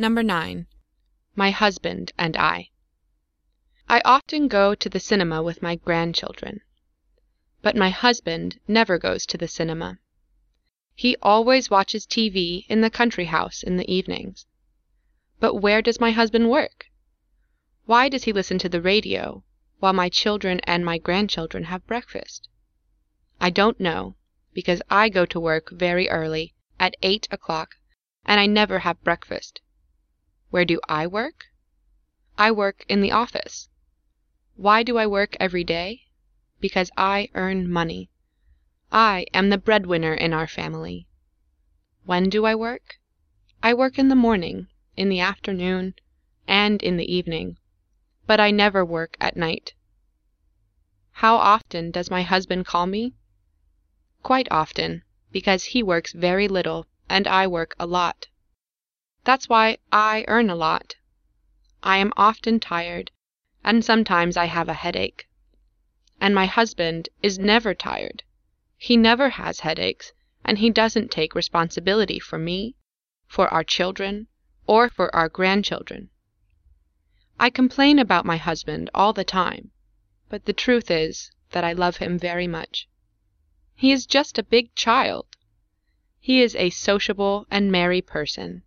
Number 9. My Husband and I. I often go to the cinema with my grandchildren. But my husband never goes to the cinema. He always watches TV in the country house in the evenings. But where does my husband work? Why does he listen to the radio while my children and my grandchildren have breakfast? I don't know, because I go to work very early, at eight o'clock, and I never have breakfast. Where do I work? I work in the office. Why do I work every day? Because I earn money. I am the breadwinner in our family. When do I work? I work in the morning, in the afternoon, and in the evening, but I never work at night. How often does my husband call me? Quite often, because he works very little and I work a lot. That's why I earn a lot. I am often tired, and sometimes I have a headache. And my husband is never tired. He never has headaches, and he doesn't take responsibility for me, for our children, or for our grandchildren. I complain about my husband all the time, but the truth is that I love him very much. He is just a big child. He is a sociable and merry person.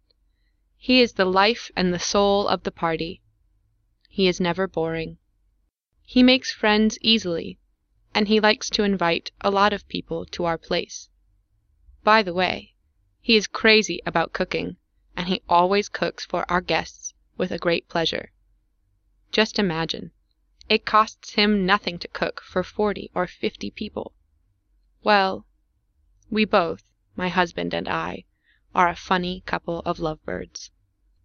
He is the life and the soul of the party. He is never boring. He makes friends easily, and he likes to invite a lot of people to our place. By the way, he is crazy about cooking, and he always cooks for our guests with a great pleasure. Just imagine, it costs him nothing to cook for forty or fifty people. Well, we both, my husband and I, are a funny couple of lovebirds.